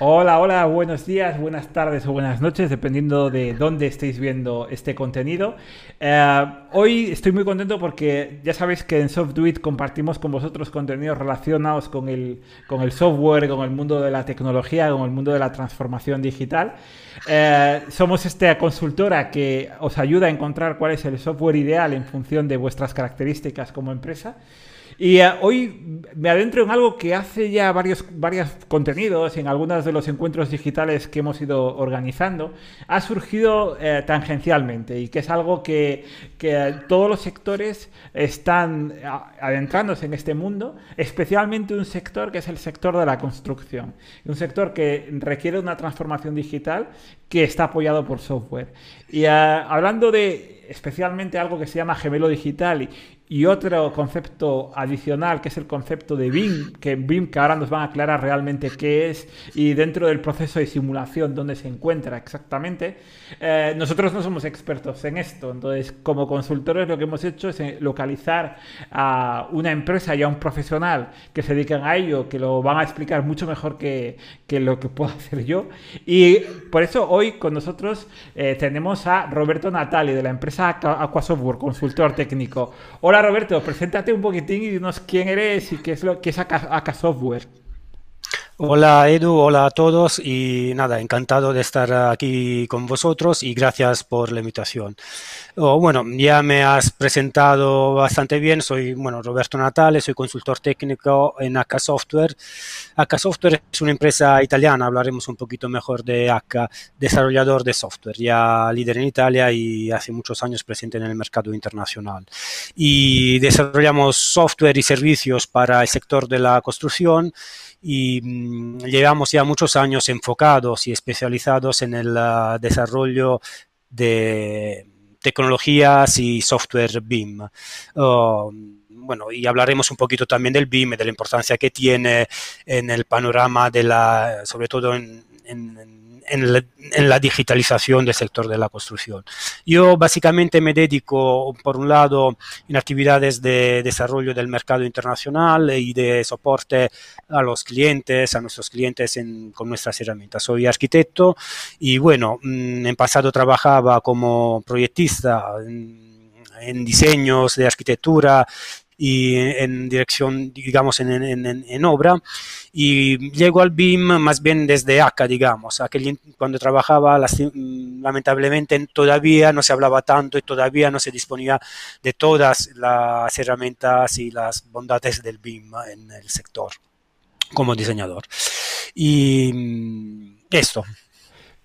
Hola, hola, buenos días, buenas tardes o buenas noches, dependiendo de dónde estéis viendo este contenido. Eh, hoy estoy muy contento porque ya sabéis que en SoftDuit compartimos con vosotros contenidos relacionados con el, con el software, con el mundo de la tecnología, con el mundo de la transformación digital. Eh, somos esta consultora que os ayuda a encontrar cuál es el software ideal en función de vuestras características como empresa. Y eh, hoy me adentro en algo que hace ya varios, varios contenidos, en algunos de los encuentros digitales que hemos ido organizando, ha surgido eh, tangencialmente y que es algo que, que todos los sectores están adentrándose en este mundo, especialmente un sector que es el sector de la construcción, un sector que requiere una transformación digital que está apoyado por software. Y eh, hablando de especialmente algo que se llama gemelo digital y, y otro concepto adicional que es el concepto de BIM, que BIM que ahora nos van a aclarar realmente qué es y dentro del proceso de simulación dónde se encuentra exactamente. Eh, nosotros no somos expertos en esto, entonces como consultores lo que hemos hecho es eh, localizar a una empresa y a un profesional que se dedican a ello, que lo van a explicar mucho mejor que, que lo que puedo hacer yo. Y por eso hoy con nosotros eh, tenemos a Roberto Natali de la empresa Aquasoftware, consultor técnico. Hola Roberto, preséntate un poquitín y dinos quién eres y qué es lo que es AK, Software. Hola Edu, hola a todos y nada, encantado de estar aquí con vosotros y gracias por la invitación. Oh, bueno, ya me has presentado bastante bien, soy bueno, Roberto Natale, soy consultor técnico en AK Software. AK Software es una empresa italiana, hablaremos un poquito mejor de AK, desarrollador de software, ya líder en Italia y hace muchos años presente en el mercado internacional. Y desarrollamos software y servicios para el sector de la construcción y mm, llevamos ya muchos años enfocados y especializados en el ah, desarrollo de tecnologías y software BIM. Oh, bueno, y hablaremos un poquito también del BIM, de la importancia que tiene en el panorama de la, sobre todo en, en en la, digitalización del sector de la construcción. Yo básicamente me dedico, por un lado, en actividades de desarrollo del mercado internacional y de soporte a los clientes, a nuestros clientes con nuestras herramientas. Soy arquitecto y bueno, mm, en pasado trabajaba como proyectista en diseños de arquitectura y en dirección, digamos, en, en, en, obra. Y llego al BIM más bien desde acá, digamos. Aquel, cuando trabajaba, lamentablemente todavía no se hablaba tanto y todavía no se disponía de todas las herramientas y las bondades del BIM en el sector como diseñador. Y mm, esto.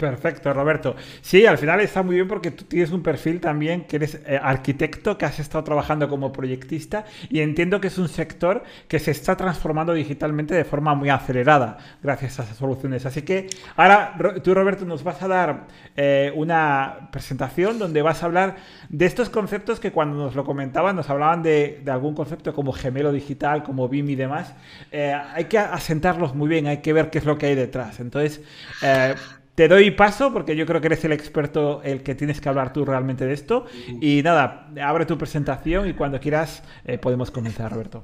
Perfecto, Roberto. Sí, al final está muy bien porque tú tienes un perfil también que eres eh, arquitecto, que has estado trabajando como proyectista y entiendo que es un sector que se está transformando digitalmente de forma muy acelerada gracias a esas soluciones. Así que ahora tú, Roberto, nos vas a dar eh, una presentación donde vas a hablar de estos conceptos que cuando nos lo comentaban, nos hablaban de, algún concepto como gemelo digital, como BIM y demás. Eh, hay que asentarlos muy bien, hay que ver qué es lo que hay detrás. Entonces, te doy paso porque yo creo que eres el experto, el que tienes que hablar tú realmente de esto. Y nada, abre tu presentación y cuando quieras eh, podemos comenzar, Roberto.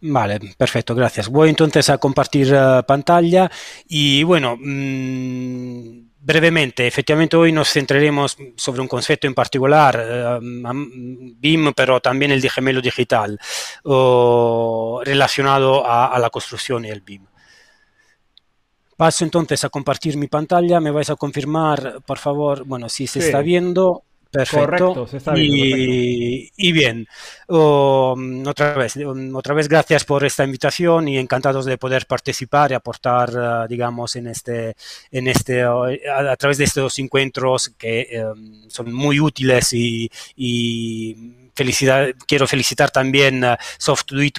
Vale, perfecto, gracias. Voy entonces a compartir eh, pantalla y bueno, mm, brevemente, efectivamente hoy nos centraremos sobre un concepto en particular, eh, BIM, pero también el de gemelo digital, relacionado a la construcción y el BIM. Paso entonces a compartir mi pantalla. Me vais a confirmar, por favor, bueno, si se está viendo. Perfecto. Correcto, se está viendo, y, y, bien, otra vez, otra vez gracias por esta invitación y encantados de poder participar y aportar, uh, digamos, en este, en este, a, a, través de estos encuentros que um, son muy útiles y, y quiero felicitar también a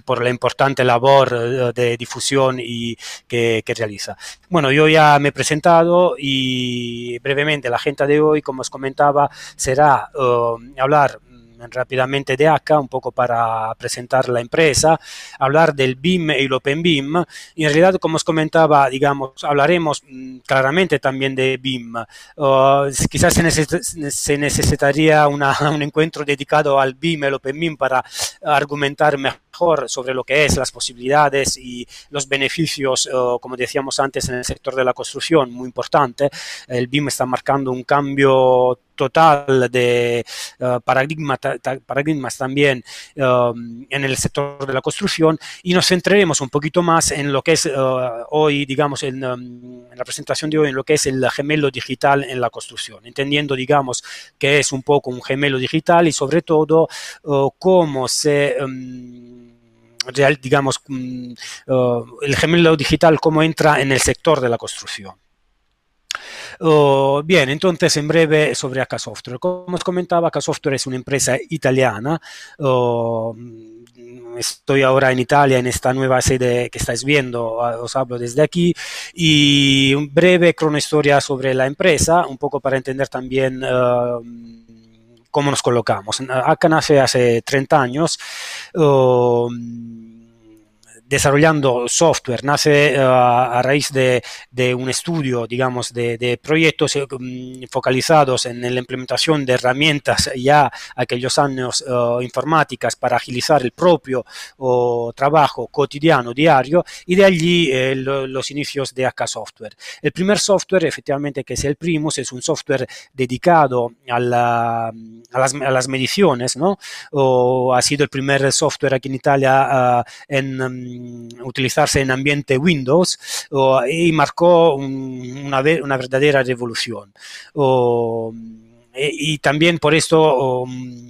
por la importante labor eh, de difusión y que, realiza. Bueno, yo ya me he presentado y brevemente la agenda de hoy, como os comentaba, será eh, hablar rápidamente de acá, un poco para presentar la empresa, hablar del BIM y el Open BIM. En realidad, como os comentaba, digamos, hablaremos mm, claramente también de BIM. quizás se, necesitaría un encuentro dedicado al BIM y el Open BIM para argumentar mejor mejor sobre lo que es las posibilidades y los beneficios, como decíamos antes, en el sector de la construcción, muy importante. El BIM está marcando un cambio total de uh, paradigma, paradigmas también um, en el sector de la construcción y nos centraremos un poquito más en lo que es uh, hoy, digamos, en, um, en, la presentación de hoy, en lo que es el gemelo digital en la construcción, entendiendo, digamos, que es un poco un gemelo digital y sobre todo uh, cómo se... Um, real, digamos, um, el gemelo digital, cómo entra en el sector de la construcción. Oh, bien, entonces en breve sobre AK Software. Como os comentaba, AK Software es una empresa italiana. Oh, estoy ahora en Italia, en esta nueva sede que estáis viendo, ah, os hablo desde aquí, y un breve cronohistoria sobre la empresa, un poco para entender también uh, cómo nos colocamos. AK nace hace 30 años. Uh, desarrollando software, nace uh, a raíz de, de, un estudio, digamos, de, de proyectos um, focalizados en la implementación de herramientas ya aquellos años uh, informáticas para agilizar el propio uh, trabajo cotidiano, diario, y de allí eh, lo, los inicios de AK Software. El primer software, efectivamente, que es el Primus, es un software dedicado a, la, a, las, a las, mediciones, ¿no? O ha sido el primer software aquí en Italia en um, utilizarse en ambiente Windows y marcó una, una, verdadera revolución. y también por esto,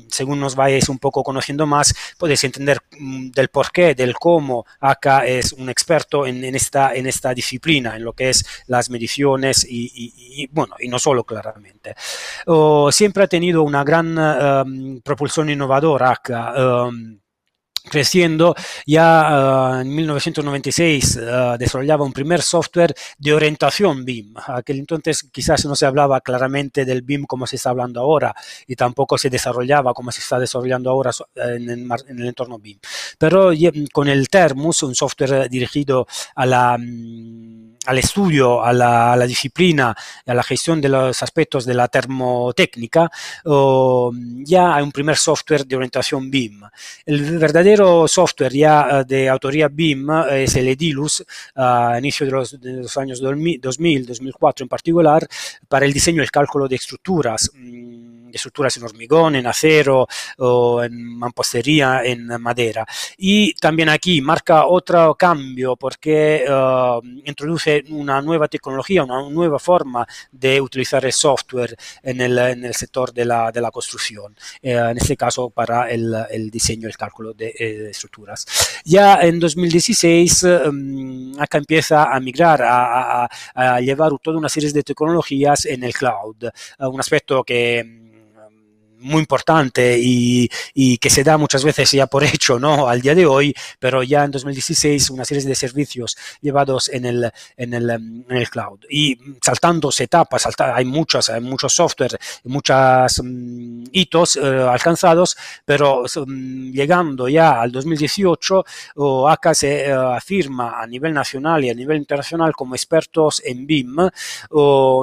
según nos vayáis un poco conociendo más, podéis entender mm, del por qué, del cómo acá es un experto en, esta, en esta disciplina, en lo que es las mediciones y, bueno, y no solo claramente. siempre ha tenido una gran um, propulsión innovadora acá. Creciendo, ya uh, en 1996 uh, desarrollaba un primer software de orientación BIM. Aquel entonces quizás no se hablaba claramente del BIM como se está hablando ahora y tampoco se desarrollaba como se está desarrollando ahora en el, en el entorno BIM. Pero con el Termus, un software dirigido a la... Um, al estudio, a la, a la, disciplina, a la gestión de los aspectos de la termotécnica, oh, ya hay un primer software de orientación BIM. El verdadero software ya eh, de autoría BIM eh, es el Edilus, a inicio de los, de los años 2000, 2004 en particular, para el diseño y el cálculo de estructuras mm, estructuras en hormigón, en acero o en mampostería, en madera. Y también aquí marca otro cambio porque uh, introduce una nueva tecnología, una nueva forma de utilizar el software en el, en el sector de la, de la construcción, eh, en este caso para el, el diseño el cálculo de eh, estructuras. Ya en 2016 um, acá empieza a migrar, a, a, a, llevar toda una serie de tecnologías en el cloud, uh, un aspecto que muy importante y, y, que se da muchas veces ya por hecho ¿no? al día de hoy, pero ya en 2016 una serie de servicios llevados en el, en el, en el cloud. Y saltando etapas, salta, hay muchos, hay muchos software, muchos um, hitos uh, alcanzados, pero um, llegando ya al 2018, uh, ACA se uh, afirma a nivel nacional y a nivel internacional como expertos en BIM,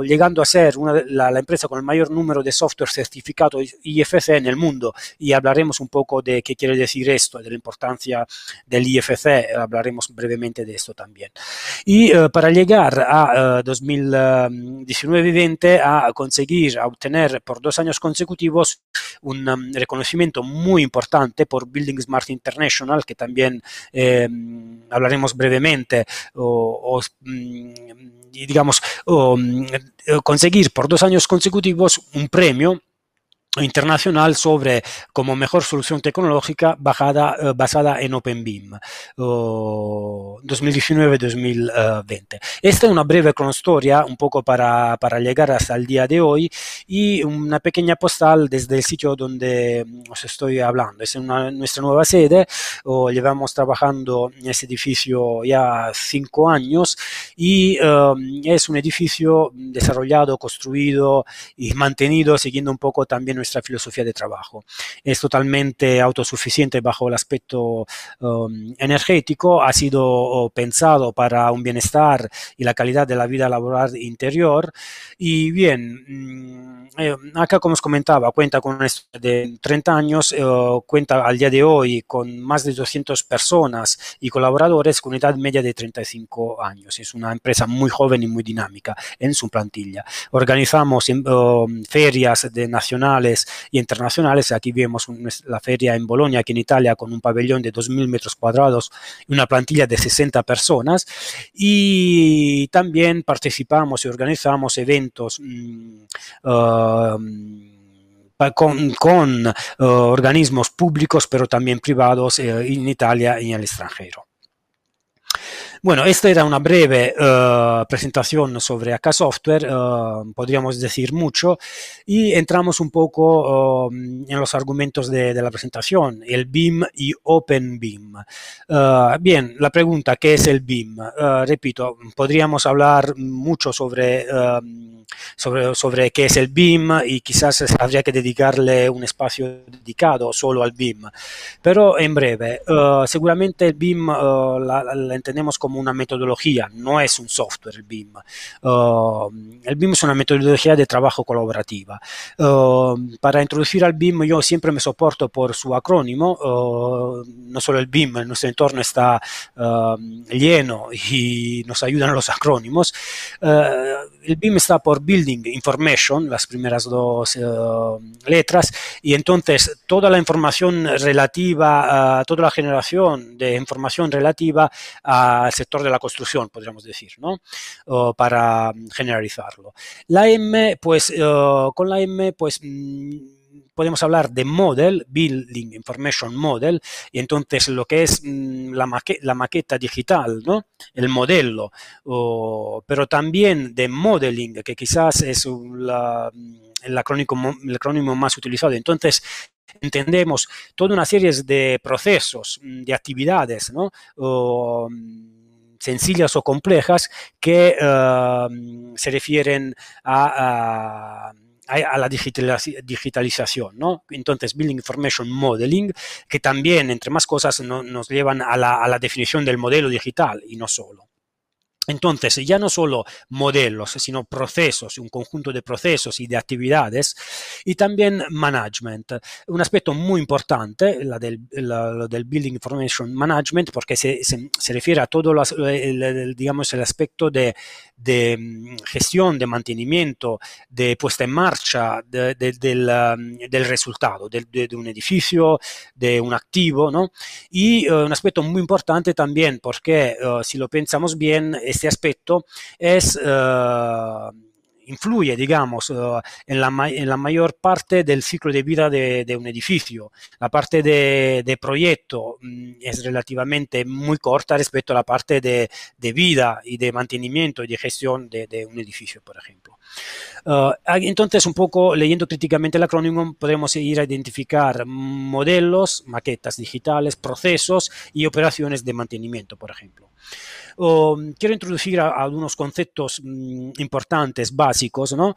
llegando a ser una, la, la, empresa con el mayor número de software certificado IFC en el mundo y hablaremos un poco de qué quiere decir esto, de la importancia del IFC, hablaremos brevemente de esto también. Y uh, para llegar a uh, 2019-20 a conseguir, a obtener por dos años consecutivos un um, reconocimiento muy importante por Building Smart International, que también eh, hablaremos brevemente, o, mm, digamos, mm, conseguir por dos años consecutivos un premio internacional sobre como mejor solución tecnológica bajada, uh, basada en OpenBIM uh, 2019-2020. Esta es una breve cronohistoria un poco para, para, llegar hasta el día de hoy y una pequeña postal desde el sitio donde os estoy hablando. Es una, nuestra nueva sede, uh, llevamos trabajando en este edificio ya cinco años y es un edificio desarrollado, construido y mantenido siguiendo un poco también nuestra filosofía de trabajo. Es totalmente autosuficiente bajo el aspecto um, energético, ha sido pensado para un bienestar y la calidad de la vida laboral interior. Y bien, mm, eh, acá como os comentaba, cuenta con una de 30 años, eh, cuenta al día de hoy con más de 200 personas y colaboradores con edad media de 35 años. Es una empresa muy joven y muy dinámica en su plantilla. Organizamos eh, ferias de nacionales y internacionales. Aquí vemos la feria en Bolonia, aquí en Italia, con un pabellón de 2.000 metros cuadrados y una plantilla de 60 personas. Y también participamos y organizamos eventos. Mm, con, eh, organismos públicos, pero también privados eh, en Italia y en el extranjero. Bueno, esta era una breve uh, presentación sobre AK Software, uh, podríamos decir mucho, y entramos un poco uh, en los argumentos de, la presentación, el BIM y OpenBIM. bien, la pregunta, ¿qué es el BIM? repito, podríamos hablar mucho sobre sobre, qué es el BIM y quizás habría que dedicarle un espacio dedicado solo al BIM. Pero en breve, seguramente el BIM la, la, entendemos como una metodología, no es un software el BIM. El BIM es una metodología de trabajo colaborativa. para introducir al BIM yo siempre me soporto por su acrónimo, no solo el BIM, nuestro entorno está lleno y nos ayudan los acrónimos. El BIM está por Building Information, las primeras dos uh, letras, y entonces toda la información relativa, toda la generación de información relativa al sector de la construcción, podríamos decir, ¿no? Para generalizarlo. La M, pues, con la M, pues... Mm, podemos hablar de model, Building Information Model, y entonces lo que es mm, la, la, maqueta digital, ¿no? el modelo, pero también de modeling, que quizás es la, el, acrónimo, el acrónimo más utilizado. Entonces, entendemos toda una serie de procesos, mm, de actividades, ¿no? Mm, sencillas o complejas que uh, se refieren a a la digitalización, ¿no? Entonces, Building Information Modeling, que también, entre más cosas, no, nos llevan a la, a la definición del modelo digital y no solo. Entonces, ya no solo modelos, sino procesos, un conjunto de procesos y de actividades, y también management. Un aspecto muy importante, la del, la, del Building Information Management, porque se, se, se refiere a todo los, el, el, digamos, el aspecto de, de, mm, gestión, de mantenimiento, de puesta en marcha de, de, del, um, del, resultado, de, un edificio, de un activo, ¿no? Y uh, un aspecto muy importante también, porque uh, si lo pensamos bien, este aspecto es... Uh, influye, digamos, uh, en, la, en, la, mayor parte del ciclo de vida de, de un edificio. La parte de, de proyecto mm, es relativamente muy corta respecto a la parte de, de vida y de mantenimiento y de gestión de, un edificio, por ejemplo. Uh, entonces, un poco leyendo críticamente el acrónimo, podemos ir a identificar modelos, maquetas digitales, procesos y operaciones de mantenimiento, por ejemplo. Quiero introducir algunos conceptos mmm, importantes, básicos, ¿no?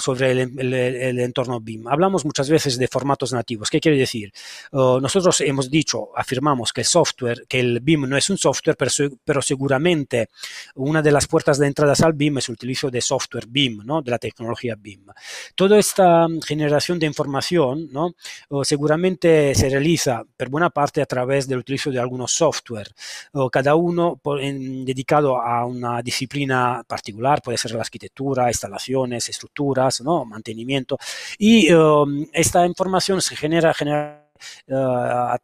Sobre el, entorno BIM. Hablamos muchas veces de formatos nativos. ¿Qué quiere decir? Nosotros hemos dicho, afirmamos que el software, que el BIM no es un software, pero, pero, seguramente una de las puertas de entrada al BIM es el utilizo de software BIM, ¿no? De la tecnología BIM. Toda esta generación de información, ¿no? seguramente se realiza, por buena parte, a través del utilizo de algunos software. cada uno por, en, dedicado a una disciplina particular, puede ser la arquitectura, instalaciones, estructuras, ¿no? mantenimiento. Y um, esta información se genera, a, uh,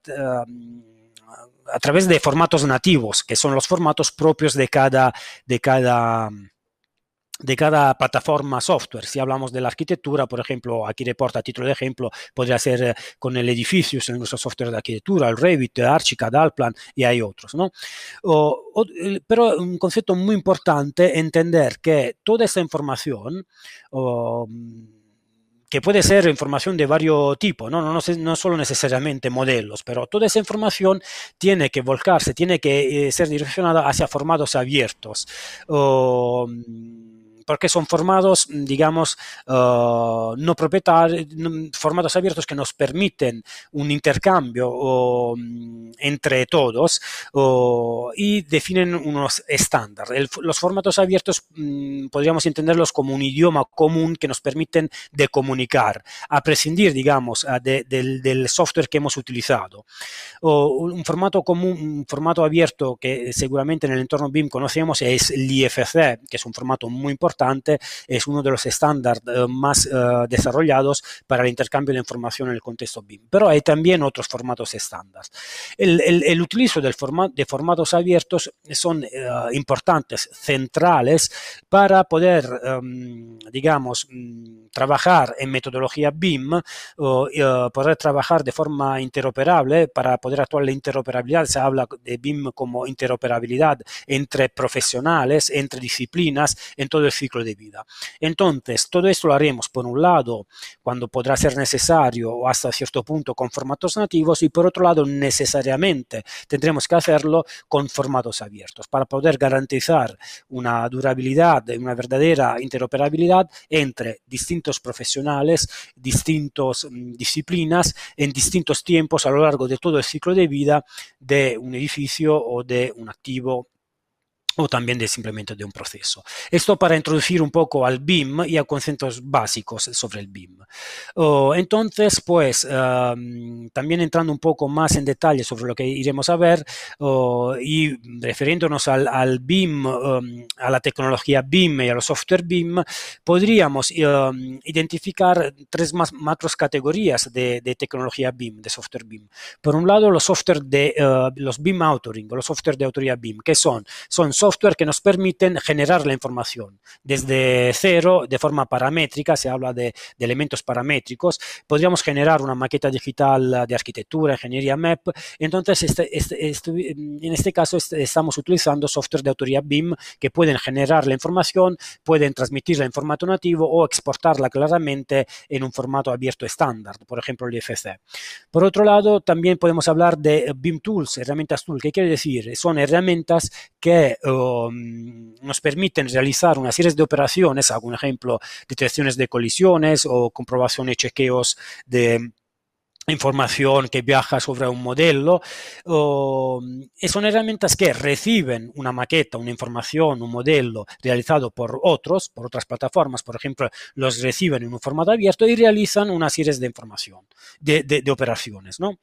a, través de formatos nativos, que son los formatos propios de cada, de cada de cada plataforma software. Si hablamos de la arquitectura, por ejemplo, aquí reporta a título de ejemplo, podría ser eh, con el edificio, en nuestro software de arquitectura, el Revit, Archicad, Alplan y hay otros. ¿no? O, o, pero un concepto muy importante, entender que toda esta información o, que puede ser información de varios tipos, ¿no? No, no, no, solo necesariamente modelos, pero toda esa información tiene que volcarse, tiene que eh, ser direccionada hacia formatos abiertos. O, porque son formatos, digamos, no propietarios, formatos abiertos que nos permiten un intercambio entre todos y definen unos estándares. los formatos abiertos mm, podríamos entenderlos como un idioma común que nos permiten de comunicar, a prescindir, digamos, del, software que hemos utilizado. un formato común, un formato abierto que seguramente en el entorno BIM conocemos es el IFC, que es un formato muy importante, es uno de los estándares eh, más eh, desarrollados para el intercambio de información en el contexto BIM. Pero hay también otros formatos estándares. El, el, utilizo del de formatos abiertos son eh, importantes, centrales, para poder, em, digamos, mm, trabajar en metodología BIM, poder trabajar de forma interoperable, para poder actuar la interoperabilidad. Se habla de BIM como interoperabilidad entre profesionales, entre disciplinas, en todo el de vida. Entonces, todo esto lo haremos, por un lado, cuando podrá ser necesario o hasta cierto punto con formatos nativos y por otro lado, necesariamente tendremos que hacerlo con formatos abiertos para poder garantizar una durabilidad, una verdadera interoperabilidad entre distintos profesionales, distintas mm, disciplinas, en distintos tiempos a lo largo de todo el ciclo de vida de un edificio o de un activo o también de simplemente de un proceso. Esto para introducir un poco al BIM y a conceptos básicos sobre el BIM. Entonces, pues, también entrando un poco más en detalle sobre lo que iremos a ver oh, y refiriéndonos al, BIM, um, a la tecnología BIM y a los software BIM, podríamos um, identificar tres más macros categorías de, tecnología BIM, de software BIM. Por un lado, los software de uh, los BIM authoring, los software de autoría BIM, que son, son software que nos permiten generar la información desde cero, de forma paramétrica, se habla de, elementos paramétricos, podríamos generar una maqueta digital de arquitectura, ingeniería MEP, entonces este, este, este, en este caso estamos utilizando software de autoría BIM que pueden generar la información, pueden transmitirla en formato nativo o exportarla claramente en un formato abierto estándar, por ejemplo el IFC. Por otro lado, también podemos hablar de BIM Tools, herramientas Tools, ¿qué quiere decir? Son herramientas que Mm, nos permiten realizar una serie de operaciones, algún ejemplo, detecciones de colisiones o comprobaciones, chequeos de información que viaja sobre un modelo. y son herramientas que reciben una maqueta, una información, un modelo realizado por otros, por otras plataformas, por ejemplo, los reciben en un formato abierto y realizan una serie de información, de, de operaciones, ¿no?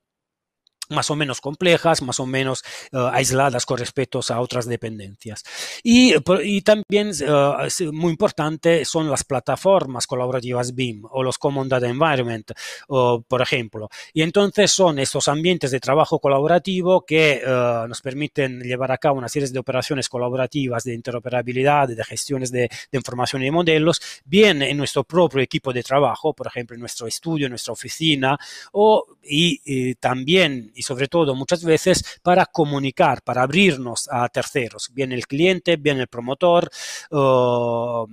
Más o menos complejas, más o menos eh, aisladas con respecto a otras dependencias. Y, y también, uh, muy importante, son las plataformas colaborativas BIM o los Common Data Environment, por ejemplo. Y entonces son estos ambientes de trabajo colaborativo que uh, nos permiten llevar a cabo una serie de operaciones colaborativas de interoperabilidad, de gestiones de, de información y de modelos, bien en nuestro propio equipo de trabajo, por ejemplo, en nuestro estudio, en nuestra oficina, o, y, y también sobre todo muchas veces para comunicar, para abrirnos a terceros, bien el cliente, bien el promotor. Uh,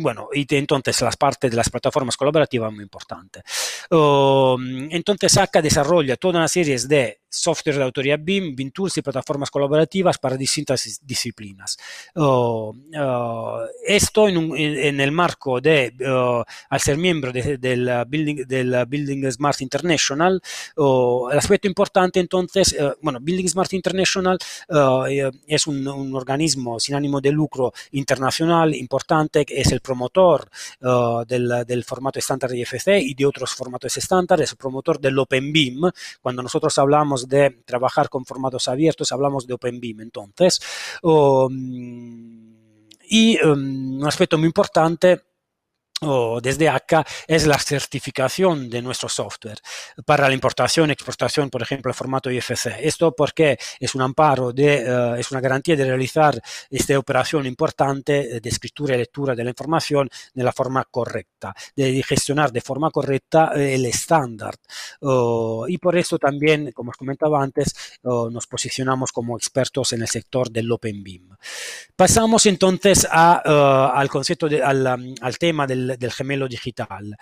bueno, y entonces las partes de las plataformas colaborativas muy importante. Uh, entonces acá desarrolla toda una serie de software de autoría BIM, BIM Tools y plataformas colaborativas para distintas disciplinas. Uh, esto en, el marco de, al ser miembro del, Building, del Building Smart International, el aspecto importante entonces, bueno, Building Smart International es un, organismo sin ánimo de lucro internacional importante, es el promotor del, del, formato estándar IFC y de otros formatos estándar, es el promotor del OpenBIM. Cuando nosotros hablamos de trabajar con formatos abiertos, hablamos de OpenBeam entonces. Um, y um, un aspecto muy importante o desde acá es la certificación de nuestro software para la importación, exportación, por ejemplo, el formato IFC. Esto porque es un amparo, de, eh, es una garantía de realizar esta operación importante de escritura y lectura de la información de la forma correcta, de gestionar de forma correcta eh, el estándar. y por eso también, como os comentaba antes, nos posicionamos como expertos en el sector del Open BIM. Pasamos entonces a, eh, al concepto, de, al, al tema del del, gemelo digital.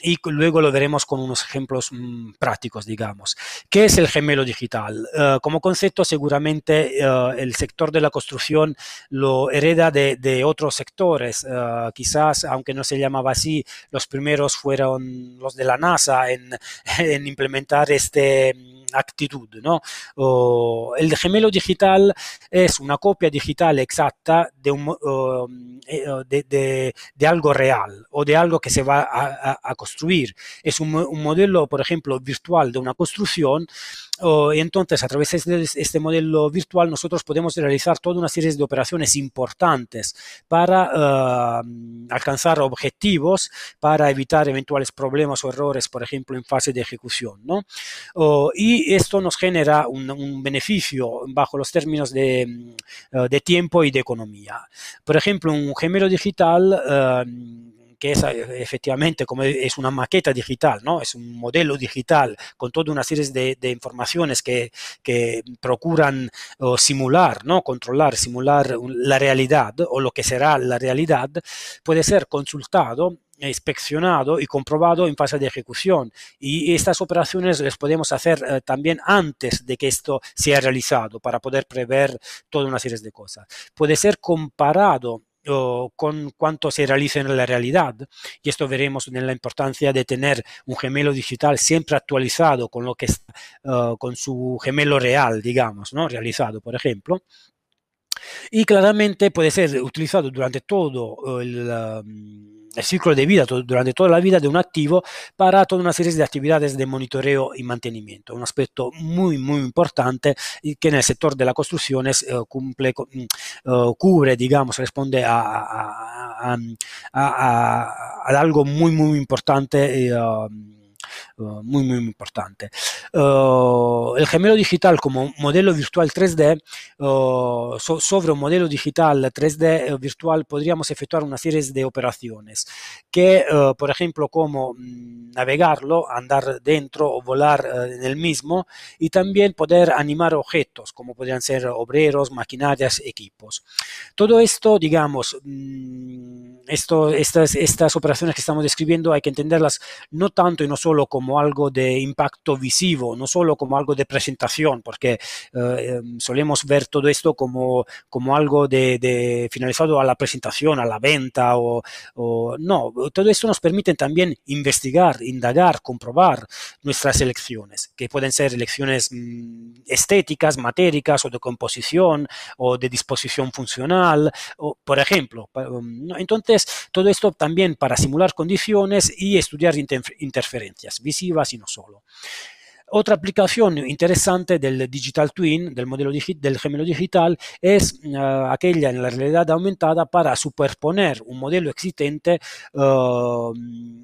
y luego lo veremos con unos ejemplos mm, prácticos, digamos. ¿Qué es el gemelo digital? Eh, como concepto, seguramente eh, el sector de la construcción lo hereda de, otros sectores. Eh, quizás, aunque no se llamaba así, los primeros fueron los de la NASA en, en implementar este actitud. ¿no? el gemelo digital es una copia digital exacta de, un, eh, de, algo real o de algo que se va a, construir. Es un, modelo, por ejemplo, virtual de una construcción entonces, a través de este modelo virtual, nosotros podemos realizar toda una serie de operaciones importantes para eh, alcanzar objetivos, para evitar eventuales problemas o errores, por ejemplo, en fase de ejecución. ¿no? y esto nos genera un, beneficio bajo los términos de, eh, de, tiempo y de economía. Por ejemplo, un gemelo digital eh, que es eh, efectivamente como es una maqueta digital, ¿no? Es un modelo digital con toda una serie de, informaciones que, que procuran simular, ¿no? Controlar, simular la realidad o lo que será la realidad, puede ser consultado inspeccionado y comprobado en fase de ejecución. Y estas operaciones las podemos hacer eh, también antes de que esto sea realizado para poder prever toda una serie de cosas. Puede ser comparado con cuánto se realiza en la realidad. Y esto veremos en la importancia de tener un gemelo digital siempre actualizado con lo que eh, con su gemelo real, digamos, ¿no? realizado, por ejemplo. Y claramente puede ser utilizado durante todo el... Um, el ciclo de vida, durante toda la vida de un activo, para toda una serie de actividades de monitoreo y mantenimiento. Un aspecto muy, muy importante que en el sector de la construcción eh, cumple, mm, eh, cubre, digamos, responde a, algo muy, muy importante. Eh, eh, muy, muy importante. Eh, el gemelo digital como modelo virtual 3D, eh, sobre un modelo digital 3D virtual podríamos efectuar una serie de operaciones que, por ejemplo, como mm, navegarlo, andar dentro o volar en el mismo y también poder animar objetos como podrían ser obreros, maquinarias, equipos. Todo esto, digamos, mm, esto, estas, estas operaciones que estamos describiendo hay que entenderlas no tanto y no solo como algo de impacto visivo, no solo como algo de presentación, porque eh, em, solemos ver todo esto como, como algo de, finalizado a la presentación, a la venta, o, no, todo esto nos permite también investigar, indagar, comprobar nuestras elecciones, que pueden ser elecciones mm, estéticas, matéricas, o de composición, o de disposición funcional, o, por ejemplo. Um, todo esto también para simular condiciones y estudiar interferencias visivas y no solo. Otra aplicación interesante del Digital Twin, del modelo del gemelo digital, es eh, aquella en la realidad aumentada para superponer un modelo existente eh,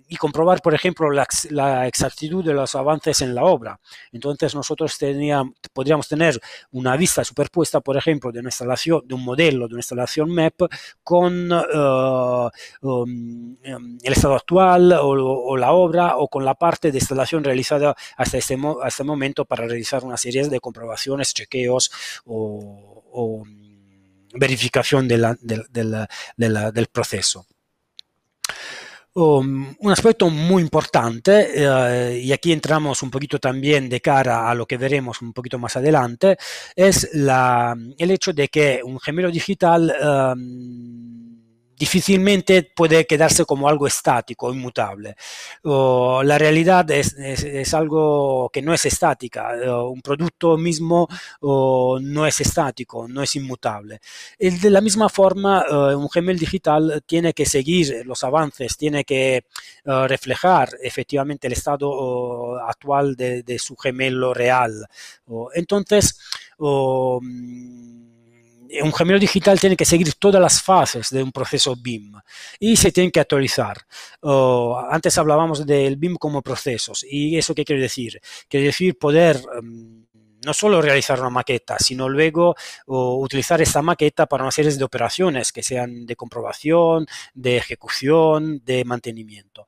y comprobar, por ejemplo, la, exactitud de los avances en la obra. Entonces nosotros teníamos, podríamos tener una vista superpuesta, por ejemplo, de una instalación, de un modelo de una instalación MEP con eh, um, el estado actual o, o, la obra o con la parte de instalación realizada hasta este momento a este momento para realizar una serie de comprobaciones, chequeos o, mm, verificación del proceso. Um, un aspecto muy importante, eh, y aquí entramos un poquito también de cara a lo que veremos un poquito más adelante, es el hecho de que un gemelo digital um, difícilmente puede quedarse como algo estático, inmutable. la realidad es, algo que no es estática. un producto mismo no es estático, no es inmutable. de la misma forma, eh, un Gmail digital tiene que seguir los avances, tiene que eh, reflejar efectivamente el estado actual de, su gemelo real. entonces, un gemelo digital tiene que seguir todas las fases de un proceso BIM y se tiene que actualizar. antes hablábamos del BIM como procesos y eso qué quiere decir? Quiere decir poder em, no solo realizar una maqueta, sino luego utilizar esta maqueta para una serie de operaciones que sean de comprobación, de ejecución, de mantenimiento.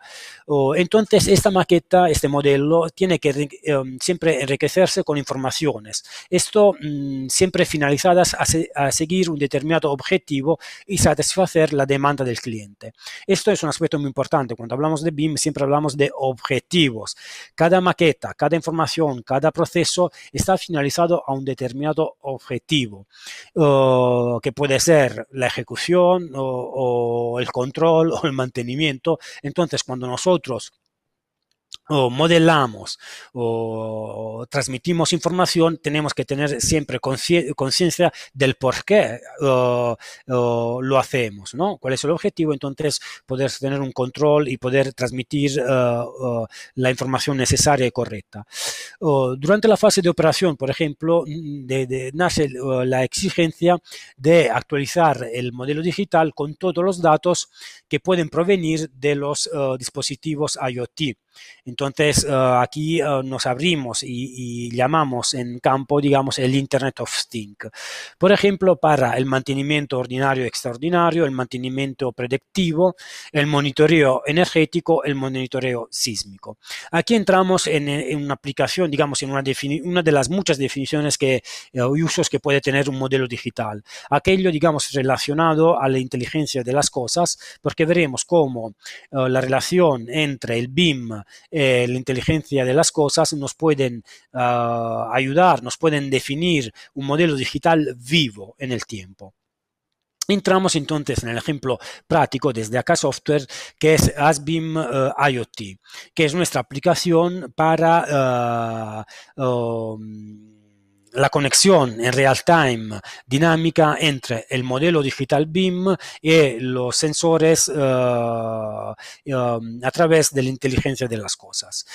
entonces, esta maqueta, este modelo, tiene que em, siempre enriquecerse con informaciones. Esto mm, siempre finalizadas a, seguir un determinado objetivo y satisfacer la demanda del cliente. Esto es un aspecto muy importante. Cuando hablamos de BIM, siempre hablamos de objetivos. Cada maqueta, cada información, cada proceso está finalizado a un determinado objetivo, que puede ser la ejecución o el control o el mantenimiento. Entonces, cuando nosotros o modelamos o transmitimos información, tenemos que tener siempre conciencia del por qué lo hacemos, ¿no? ¿Cuál es el objetivo? Entonces, poder tener un control y poder transmitir eh, la información necesaria y correcta. durante la fase de operación, por ejemplo, nace la exigencia de actualizar el modelo digital con todos los datos que pueden provenir de los eh, dispositivos IoT entonces, eh, aquí eh, nos abrimos y, llamamos en campo, digamos, el Internet of Things. Por ejemplo, para el mantenimiento ordinario y extraordinario, el mantenimiento predictivo, el monitoreo energético, el monitoreo sísmico. Aquí entramos en, una aplicación, digamos, en una, una, de las muchas definiciones que, y eh, usos que puede tener un modelo digital. Aquello, digamos, relacionado a la inteligencia de las cosas, porque veremos cómo la relación entre el BIM eh, la inteligencia de las cosas nos pueden ah, ayudar, nos pueden definir un modelo digital vivo en el tiempo. Entramos entonces en el ejemplo práctico desde acá software que es ASBIM eh, IoT, que es nuestra aplicación para ah, um, la conexión en real time dinámica entre el modelo digital BIM y los sensores eh, eh, a través de la inteligencia de las cosas.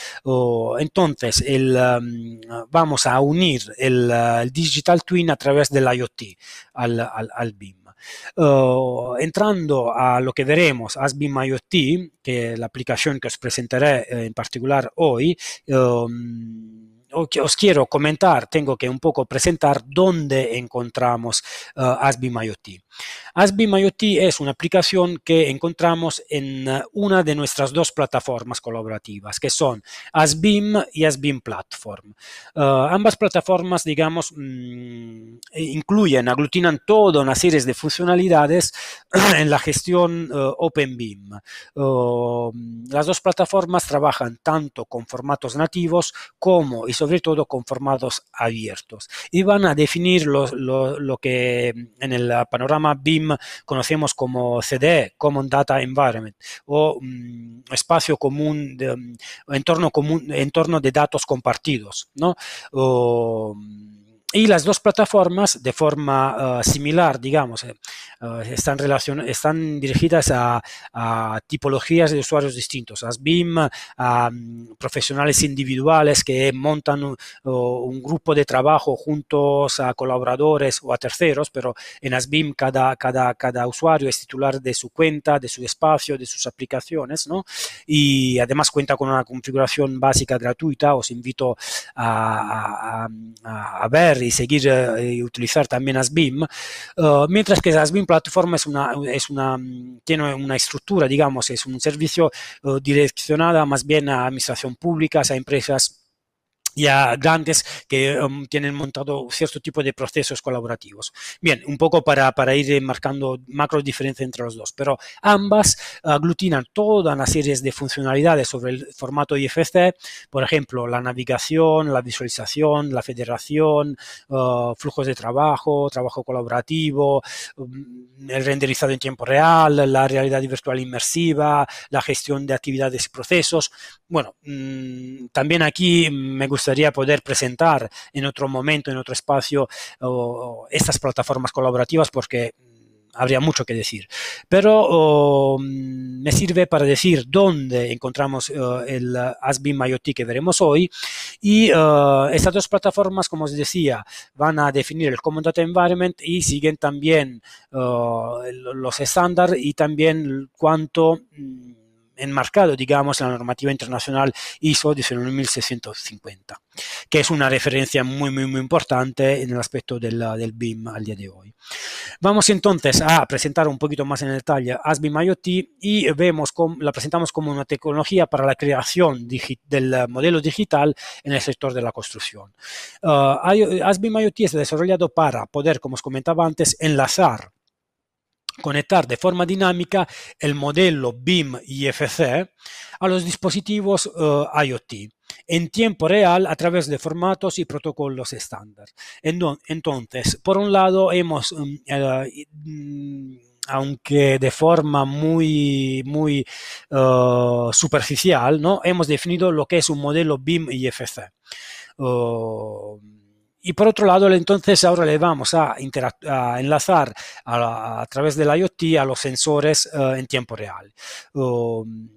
entonces, um, vamos a unir el, digital twin a través del IoT al, BIM. entrando a lo que veremos, ASBIM IoT, que es la aplicación que os presentaré en particular hoy, um, os quiero comentar, tengo que un poco presentar dónde encontramos uh, IoT. ASBIM IoT es una aplicación que encontramos en uh, una de nuestras dos plataformas colaborativas, que son ASBIM y ASBIM Platform. Uh, ambas plataformas, digamos, mm, incluyen, aglutinan toda una serie de funcionalidades en la gestión OpenBIM. las dos plataformas trabajan tanto con formatos nativos como y sobre todo con formatos abiertos. Y van a definir lo, que en el panorama BIM conocemos como CDE, Common Data Environment, o mm, espacio común, de, mm, entorno común, entorno de datos compartidos, ¿no? Y las dos plataformas, de forma uh, similar, digamos, uh, están, están dirigidas a, a, tipologías de usuarios distintos, a BIM, a um, profesionales individuales que montan un, un, grupo de trabajo juntos a colaboradores o a terceros, pero en ASBIM cada, cada, cada usuario es titular de su cuenta, de su espacio, de sus aplicaciones, ¿no? Y además cuenta con una configuración básica gratuita, os invito a, a, a y seguir eh, y utilizar también ASBIM, uh, mientras que ASBIM Platform es una, es una, tiene una estructura, digamos, es un servicio uh, direccionado más bien a administración pública, a empresas ya grandes que um, tienen montado cierto tipo de procesos colaborativos. Bien, un poco para, para ir marcando macro diferencia entre los dos, pero ambas aglutinan toda una serie de funcionalidades sobre el formato IFC, por ejemplo, la navegación, la visualización, la federación, uh, flujos de trabajo, trabajo colaborativo, um, el renderizado en tiempo real, la realidad virtual inmersiva, la gestión de actividades y procesos. Bueno, mm, también aquí me gusta gustaría poder presentar en otro momento, en otro espacio, estas plataformas colaborativas porque habría mucho que decir. Pero me sirve para decir dónde encontramos el ASBIM IoT que veremos hoy. Y estas dos plataformas, como os decía, van a definir el Common Data Environment y siguen también los estándares y también cuánto mm, enmarcado, digamos, en la normativa internacional ISO 19650, que es una referencia muy, muy, muy importante en el aspecto del, BIM al día de hoy. Vamos entonces a presentar un poquito más en detalle ASBIM IoT y vemos cómo, la presentamos como una tecnología para la creación del modelo digital en el sector de la construcción. Uh, ASBIM IoT es desarrollado para poder, como os comentaba antes, enlazar conectar de forma dinámica el modelo BIM IFC a los dispositivos uh, IoT en tiempo real a través de formatos y protocolos estándar. Entonces, por un lado, hemos, um, uh, aunque de forma muy, muy uh, superficial, ¿no? hemos definido lo que es un modelo BIM IFC. Y por otro lado, entonces ahora le vamos a, enlazar a, través del IoT a los sensores uh, en tiempo real. Um,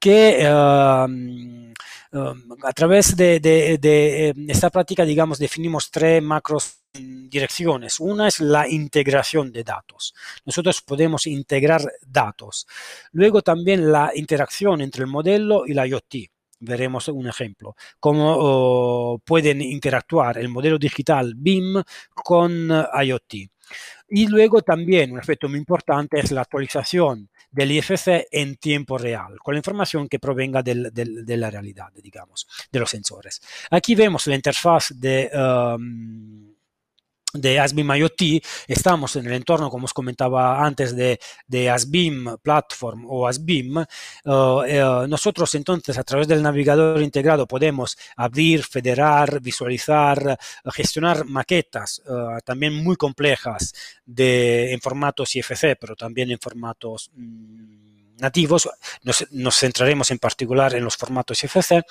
que um, um, a través de, de, esta práctica, digamos, definimos tres macros direcciones. Una es la integración de datos. Nosotros podemos integrar datos. Luego también la interacción entre el modelo y la IoT veremos un ejemplo, cómo pueden interactuar el modelo digital BIM con eh, IoT. Y luego también un aspecto muy importante es la actualización del IFC en tiempo real, con la información que provenga del, de la realidad, digamos, de los sensores. Aquí vemos la interfaz de... Um, de ASBIM IoT, estamos en el entorno, como os comentaba antes, de, de ASBIM Platform o ASBIM. Uh, uh, nosotros entonces a través del navegador integrado podemos abrir, federar, visualizar, gestionar maquetas también muy complejas de, en formatos IFC, pero también en formatos... Mm, nativos, nos, centraremos en particular en los formatos IFC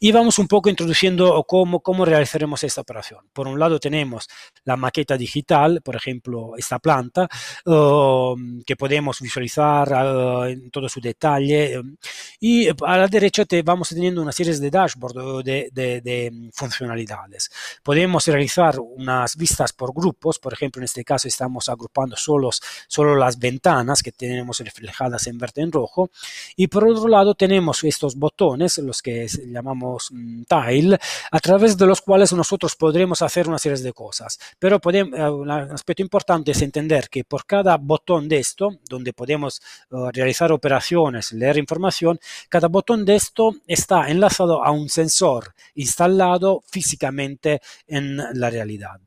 y vamos un poco introduciendo cómo, cómo realizaremos esta operación. Por un lado tenemos la maqueta digital, por ejemplo, esta planta, um, que podemos visualizar uh, en todo su detalle um, y a la derecha te vamos teniendo una serie de dashboards de, de, de funcionalidades. Podemos realizar unas vistas por grupos, por ejemplo, en este caso estamos agrupando solo, solo las ventanas que tenemos reflejadas en verde rojo. Y por otro lado tenemos estos botones, los que llamamos mm, tile, a través de los cuales nosotros podremos hacer una serie de cosas. Pero podemos, eh, un aspecto importante es entender que por cada botón de esto, donde podemos uh, realizar operaciones, leer información, cada botón de esto está enlazado a un sensor instalado físicamente en la realidad.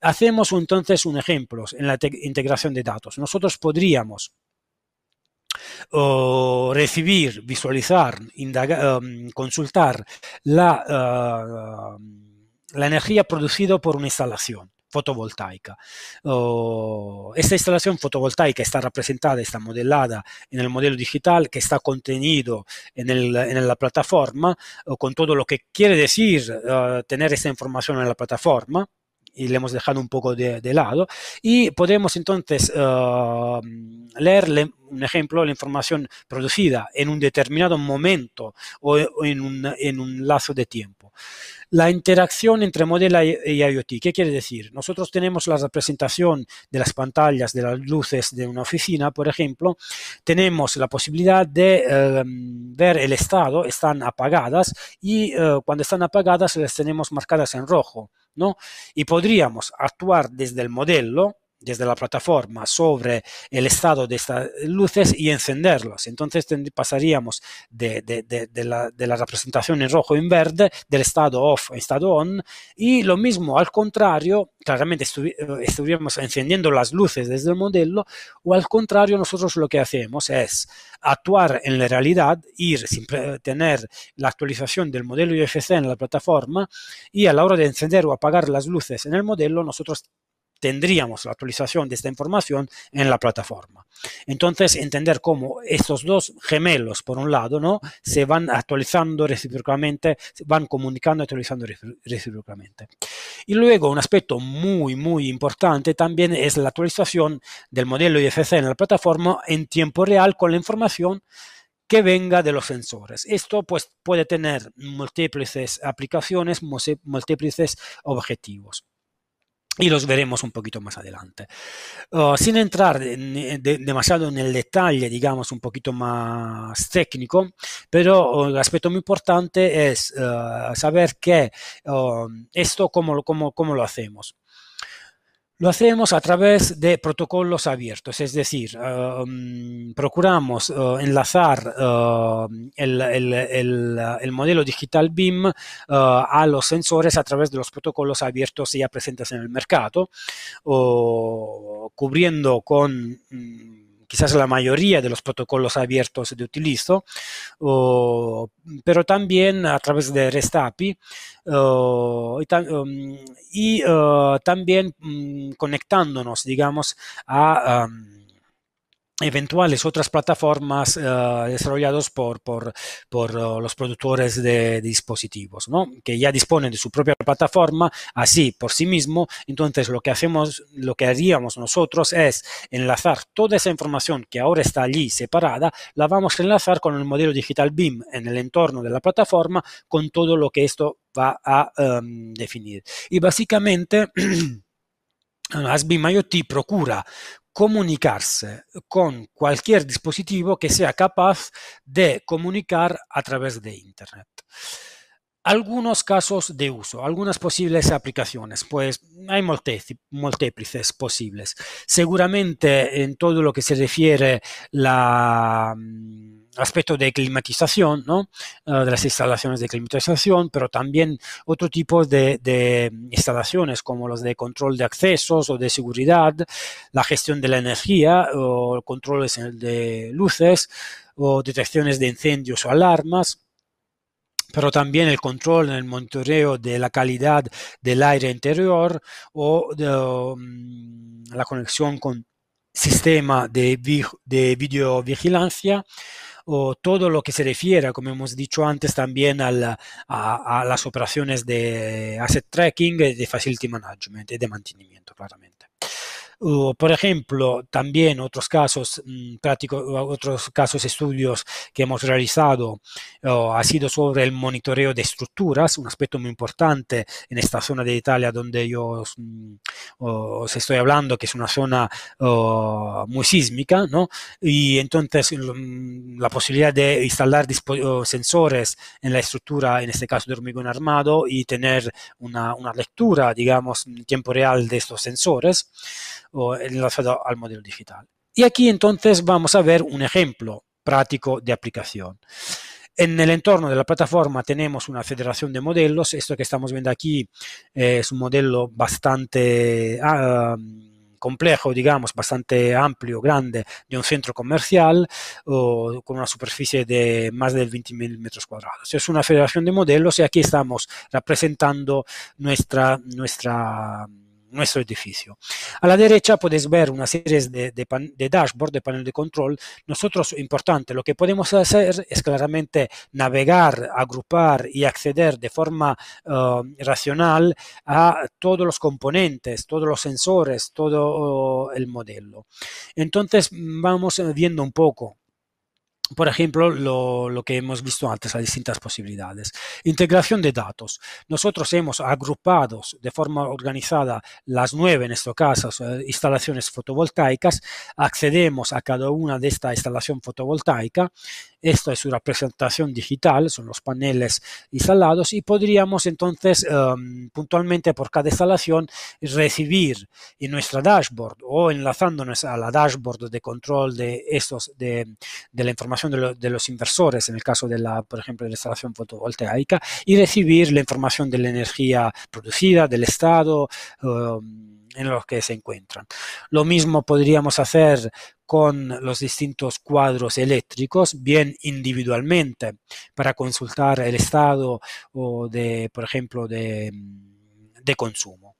Hacemos entonces un ejemplo en la integración de datos. Nosotros podríamos recibir, visualizar, um, consultar la, uh, la energía producida por una instalación fotovoltaica. esta instalación fotovoltaica está representada, está modelada en el modelo digital que está contenido en, la plataforma, con todo lo que quiere decir uh, tener esta información en la plataforma, y le hemos dejado un poco de, lado. Y podemos entonces uh, leerle, un ejemplo, la información producida en un determinado momento o en un, en un lazo de tiempo. La interacción entre modelo y IoT, ¿qué quiere decir? Nosotros tenemos la representación de las pantallas, de las luces de una oficina, por ejemplo, tenemos la posibilidad de em, ver el estado, están apagadas y eh, cuando están apagadas las tenemos marcadas en rojo. ¿no? Y podríamos actuar desde el modelo desde la plataforma sobre el estado de estas luces y encenderlos. Entonces pasaríamos de, la, representación en rojo en verde, del estado off a estado on, y lo mismo al contrario, claramente estuviéramos encendiendo las luces desde el modelo, o al contrario, nosotros lo que hacemos es actuar en la realidad, ir tener la actualización del modelo IFC en la plataforma, y a la hora de encender o apagar las luces en el modelo, nosotros tendríamos la actualización de esta información en la plataforma. Entonces, entender cómo estos dos gemelos, por un lado, ¿no? se van actualizando recíprocamente, van comunicando y actualizando recíprocamente. Y luego, un aspecto muy, muy importante también es la actualización del modelo IFC en la plataforma en tiempo real con la información que venga de los sensores. Esto pues, puede tener múltiples aplicaciones, múltiples objetivos. Y los veremos un poquito más adelante. Uh, sin entrar demasiado en el detalle, digamos, un poquito más técnico, pero uh, el aspecto muy importante es uh, saber que esto, ¿cómo, cómo, cómo lo hacemos? Lo hacemos a través de protocolos abiertos, es decir, um, procuramos uh, enlazar uh, el, el, el, el, modelo digital BIM uh, a los sensores a través de los protocolos abiertos ya presentes en el mercado, cubriendo con... Um, quizás la mayoría de los protocolos abiertos de utilizo, pero también a través de REST API um, y, uh, también mm, conectándonos, digamos, a... Um, eventuales otras plataformas uh, desarrolladas por, por, por uh, los productores de, dispositivos, ¿no? que ya disponen de su propia plataforma, así por sí mismo. Entonces, lo que hacemos, lo que haríamos nosotros es enlazar toda esa información que ahora está allí separada, la vamos a enlazar con el modelo digital BIM en el entorno de la plataforma, con todo lo que esto va a um, definir. Y básicamente, Asbim IoT procura comunicarse con cualquier dispositivo que sea capaz de comunicar a través de Internet. Algunos casos de uso, algunas posibles aplicaciones, pues hay múltiples posibles. Seguramente en todo lo que se refiere la mm, aspecto de climatización, ¿no? Ah, de las instalaciones de climatización, pero también otro tipo de, instalaciones como los de control de accesos o de seguridad, la gestión de la energía o controles de luces o detecciones de incendios o alarmas pero también el control, el monitoreo de la calidad del aire interior o mm, la conexión con sistema de, de videovigilancia o todo lo que se refiere, como hemos dicho antes, también a, las operaciones de asset tracking, de facility management y de mantenimiento, claramente por ejemplo, también otros casos mm, prácticos, otros casos estudios que hemos realizado ha sido sobre el monitoreo de estructuras, un aspecto muy importante en esta zona de Italia donde yo mm, os estoy hablando, que es una zona muy sísmica, ¿no? Y entonces mm, la posibilidad de instalar sensores en la estructura, en este caso de hormigón armado, y tener una, una lectura, digamos, en tiempo real de estos sensores o enlazado al modelo digital. Y aquí entonces vamos a ver un ejemplo práctico de aplicación. En el entorno de la plataforma tenemos una federación de modelos. Esto que estamos viendo aquí es un modelo bastante ah, complejo, digamos, bastante amplio, grande, de un centro comercial con una superficie de más de 20.000 metros cuadrados. Es una federación de modelos y aquí estamos representando nuestra, nuestra nuestro edificio. A la derecha puedes ver una serie de, de, dashboard, de panel de control. Nosotros, importante, lo que podemos hacer es claramente navegar, agrupar y acceder de forma uh, racional a todos los componentes, todos los sensores, todo uh, el modelo. Entonces, vamos viendo un poco por ejemplo, lo, que hemos visto antes, las distintas posibilidades. Integración de datos. Nosotros hemos agrupado de forma organizada las nueve, en este caso, instalaciones fotovoltaicas. Accedemos a cada una de esta instalación fotovoltaica esto es su representación digital, son los paneles instalados y podríamos entonces em, puntualmente por cada instalación recibir en nuestra dashboard o enlazándonos a la dashboard de control de estos de, la información de, los inversores en el caso de la por ejemplo de la instalación fotovoltaica y recibir la información de la energía producida del estado em, en los que se encuentran. Lo mismo podríamos hacer con los distintos cuadros eléctricos, bien individualmente, para consultar el estado o de, por ejemplo, de, de consumo.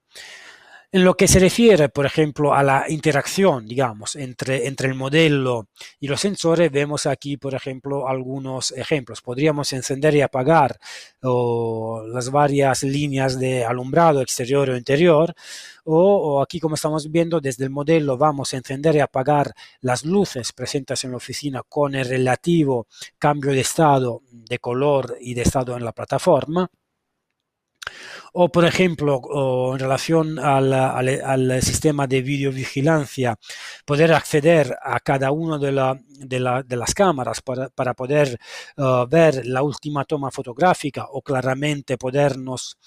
En lo que se refiere, por ejemplo, a la interacción, digamos, entre, entre el modelo y los sensores, vemos aquí, por ejemplo, algunos ejemplos. Podríamos encender y apagar las varias líneas de alumbrado exterior o interior, o, aquí, como estamos viendo, desde el modelo vamos a encender y apagar las luces presentes en la oficina con el relativo cambio de estado, de color y de estado en la plataforma O, por ejemplo, en relación al, sistema de videovigilancia, poder acceder a cada una de, las cámaras para, poder eh, ver la última toma fotográfica o claramente podernos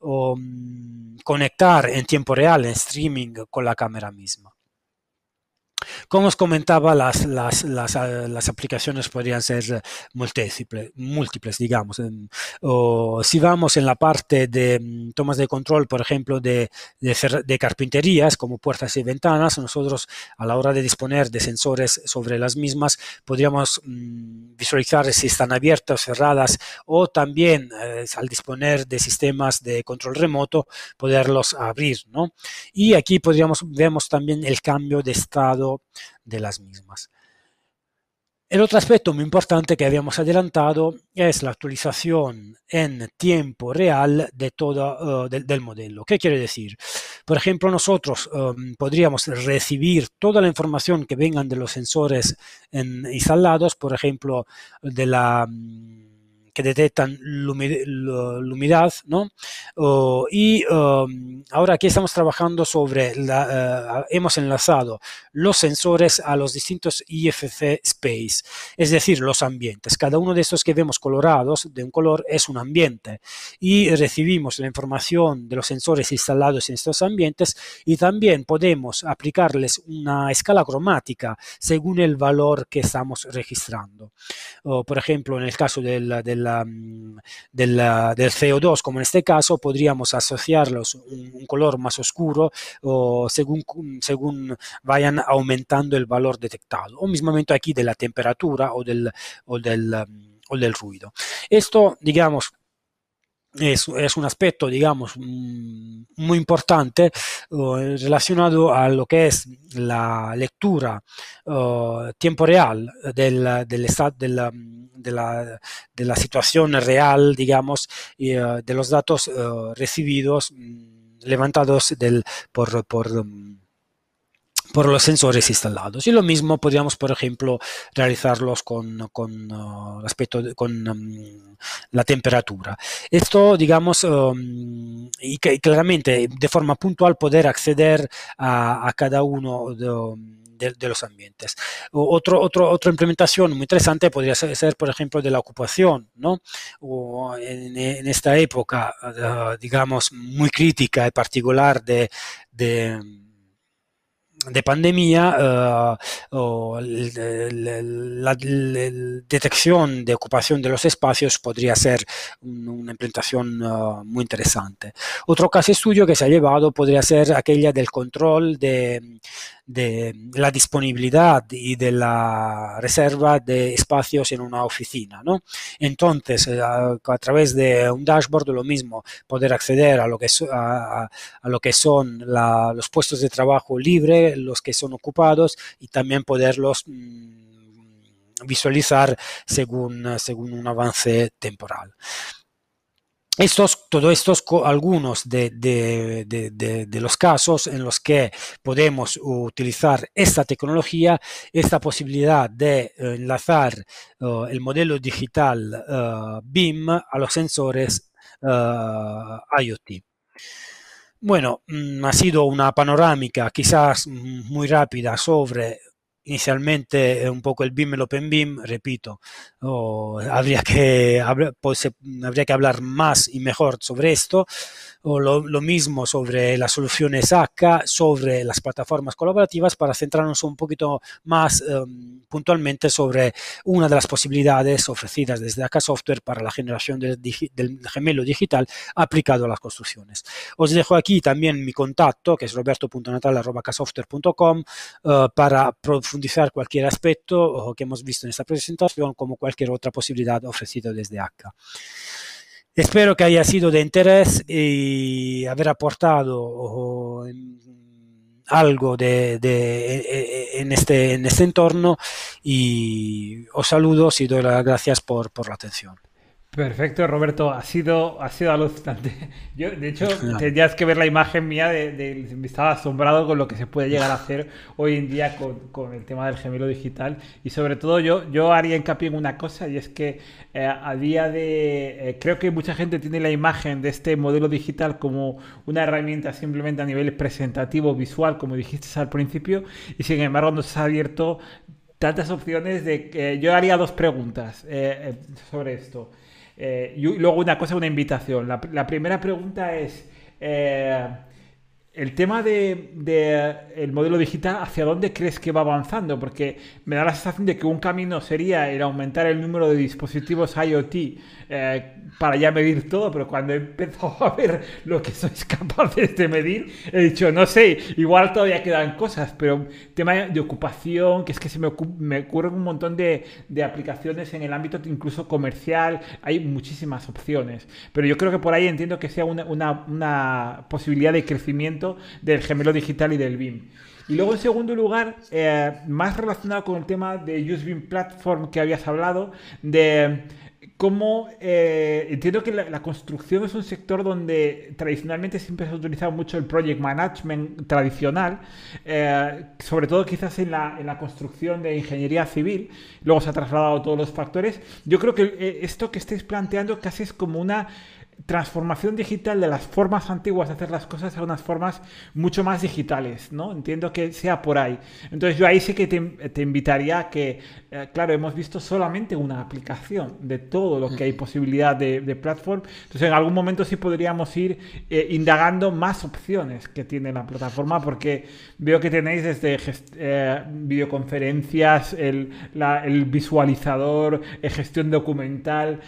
mm, conectar en tiempo real, en streaming, con la cámara misma. Como os comentaba, las, las, las, ah, las aplicaciones podrían ser múltiples, múltiples digamos. O si vamos en la parte de mm, tomas de control, por ejemplo, de, de, de, carpinterías, como puertas y ventanas, nosotros a la hora de disponer de sensores sobre las mismas, podríamos mm, visualizar si están abiertas, cerradas, o también eh, al disponer de sistemas de control remoto, poderlos abrir. ¿no? Y aquí podríamos, vemos también el cambio de estado de las mismas. El otro aspecto muy importante que habíamos adelantado es la actualización en tiempo real de todo, eh, del modelo. ¿Qué quiere decir? Por ejemplo, nosotros em, podríamos recibir toda la información que vengan de los sensores instalados, por ejemplo, de la mm, que detectan la humedad, ¿no? y um, ahora aquí estamos trabajando sobre, uh, hemos enlazado los sensores a los distintos IFC Space, es decir, los ambientes. Cada uno de estos que vemos colorados de un color es un ambiente y recibimos la información de los sensores instalados en estos ambientes y también podemos aplicarles una escala cromática según el valor que estamos registrando. por ejemplo, en el caso del del, CO2, como en este caso, podríamos asociarlos un, un color más oscuro o según, según vayan aumentando el valor detectado, o mismamente aquí de la temperatura o del, o del, o del ruido. Esto, digamos, es, es, un aspecto, digamos, mm, muy importante uh, relacionado a lo que es la lectura uh, tiempo real del, del estado de la, de, la, situación real, digamos, uh, de los datos recibidos, mm, levantados del, por, por los sensores instalados. Y lo mismo podríamos, por ejemplo, realizarlos con, con uh, respecto con um, la temperatura. Esto, digamos, um, y, que, claramente de forma puntual poder acceder a, a cada uno de, de, los ambientes. Otro, otro, otra implementación muy interesante podría ser, por ejemplo, de la ocupación, ¿no? O en, en esta época, uh, digamos, muy crítica y particular de, de de pandemia, uh, o la, detección de ocupación de los espacios podría ser una implementación uh, muy interesante. Otro caso estudio que se ha llevado podría ser aquella del control de, de la disponibilidad y de la reserva de espacios en una oficina. ¿no? Entonces, eh, a, través de un dashboard, lo mismo, poder acceder a lo que, a, lo que son la, los puestos de trabajo los que son ocupados y también poderlos mm, visualizar según, según un avance temporal. Estos, todos estos, algunos de, los casos en los que podemos utilizar esta tecnología, esta posibilidad de eh, enlazar eh, el modelo digital uh, BIM a los sensores IoT. Bueno, mm, ha sido una panorámica quizás mm, muy rápida sobre inicialmente un poco el BIM, el Open BIM, repito, habría, que, pues, habría que hablar más y mejor sobre esto, o lo, mismo sobre las soluciones AK, sobre las plataformas colaborativas, para centrarnos un poquito más em, puntualmente sobre una de las posibilidades ofrecidas desde AK Software para la generación del, gemelo digital aplicado a las construcciones. Os dejo aquí también mi contacto, que es roberto.natal.com, uh, para cualquier aspecto que hemos visto en esta presentación, como cualquier otra posibilidad ofrecida desde AK. Espero que haya sido de interés y haber aportado algo de, e, e, en, este, en este entorno y os saludo y doy las gracias por la atención. Perfecto, Roberto, ha sido, ha sido alucinante. Yo, de hecho, tenías que ver la imagen mía de, me estaba asombrado con lo que se puede llegar a hacer hoy en día con, el tema del gemelo digital. Y sobre todo yo, yo haría hincapié en una cosa, y es que eh, a día de... Eh, creo que mucha gente tiene la imagen de este modelo digital como una herramienta simplemente a nivel presentativo, visual, como dijiste al principio, y sin embargo nos ha abierto tantas opciones de que yo haría dos preguntas eh, sobre esto. Eh, y luego una cosa, una invitación. La, primera pregunta es, eh, el tema del de, el modelo digital, ¿hacia dónde crees que va avanzando? Porque me da la sensación de que un camino sería el aumentar el número de dispositivos IoT eh, para ya medir todo, pero cuando he empezado a ver lo que sois capaces de medir, he dicho, no sé, igual todavía quedan cosas, pero tema de ocupación, que es que se me, me ocurren un montón de, de, aplicaciones en el ámbito incluso comercial, hay muchísimas opciones, pero yo creo que por ahí entiendo que sea una, una, posibilidad de crecimiento del gemelo digital y del BIM. Y luego, en segundo lugar, eh, más relacionado con el tema de Use Platform que habías hablado, de cómo eh, entiendo que la, construcción es un sector donde tradicionalmente siempre se ha utilizado mucho el project management tradicional, eh, sobre todo quizás en la, en la, construcción de ingeniería civil, luego se ha trasladado todos los factores. Yo creo que eh, esto que estáis planteando casi es como una transformación digital de las formas antiguas de hacer las cosas a unas formas mucho más digitales, ¿no? Entiendo que sea por ahí. Entonces yo ahí sí que te, invitaría a que, eh, claro, hemos visto solamente una aplicación de todo lo que hay posibilidad de, de platform, entonces en algún momento sí podríamos ir eh, indagando más opciones que tiene la plataforma, porque veo que tenéis desde eh, videoconferencias, el, el visualizador, gestión documental,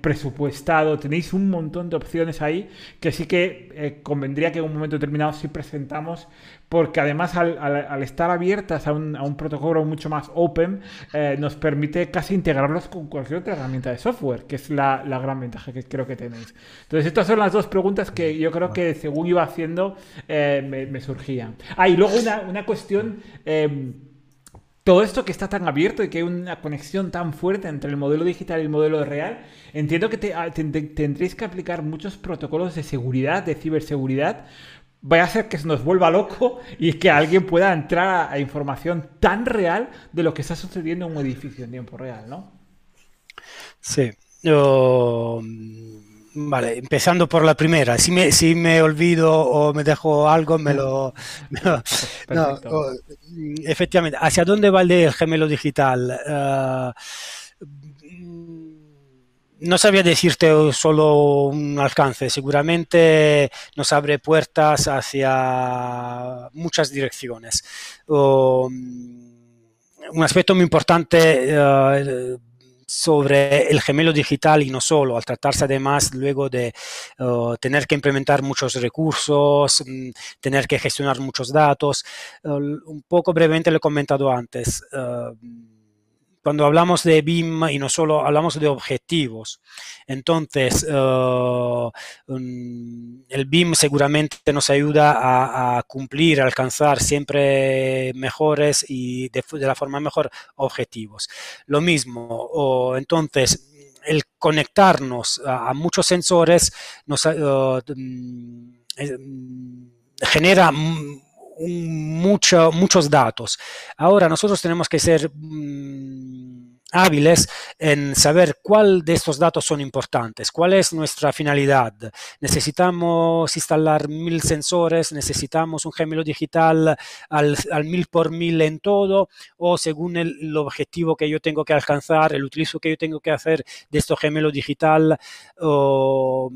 presupuestado, tenéis un montón montón de opciones ahí que sí que eh, convendría que en un momento determinado sí presentamos, porque además al, estar abiertas a un, a un, protocolo mucho más open, eh, nos permite casi integrarlos con cualquier otra herramienta de software, que es la, la, gran ventaja que creo que tenéis. Entonces, estas son las dos preguntas que yo creo que según iba haciendo eh, me, surgían. Ah, y luego una, una cuestión todo esto que está tan abierto y que hay una conexión tan fuerte entre el modelo digital y el modelo real, entiendo que ah, tendréis que aplicar muchos protocolos de seguridad, de ciberseguridad. Vaya a ser que se nos vuelva loco y que alguien pueda entrar a, información tan real de lo que está sucediendo en un edificio en tiempo real, ¿no? Sí. Vale, empezando por la primera. Si me, si me olvido o me dejo algo, me lo... no, efectivamente, ¿hacia dónde va el gemelo digital? Uh, no sabía decirte solo un alcance, seguramente nos abre puertas hacia muchas direcciones. Um, un aspecto muy importante uh, sobre el gemelo digital y no solo, al tratarse además luego de uh, tener que implementar muchos recursos, mm, tener que gestionar muchos datos. Uh, un poco brevemente lo he comentado antes. Uh, cuando hablamos de BIM y no solo hablamos de objetivos, entonces uh, el BIM seguramente nos ayuda a, cumplir, a alcanzar siempre mejores y de, la forma mejor objetivos. Lo mismo, entonces el conectarnos a, muchos sensores nos uh, mm, mucho, muchos datos. Ahora nosotros tenemos que ser mm, hábiles en saber cuál de estos datos son importantes, cuál es nuestra finalidad. Necesitamos instalar mil sensores, necesitamos un gemelo digital al, mil por mil en todo, o según el, objetivo que yo tengo que alcanzar, el utilizo que yo tengo que hacer de este gemelo digital. O,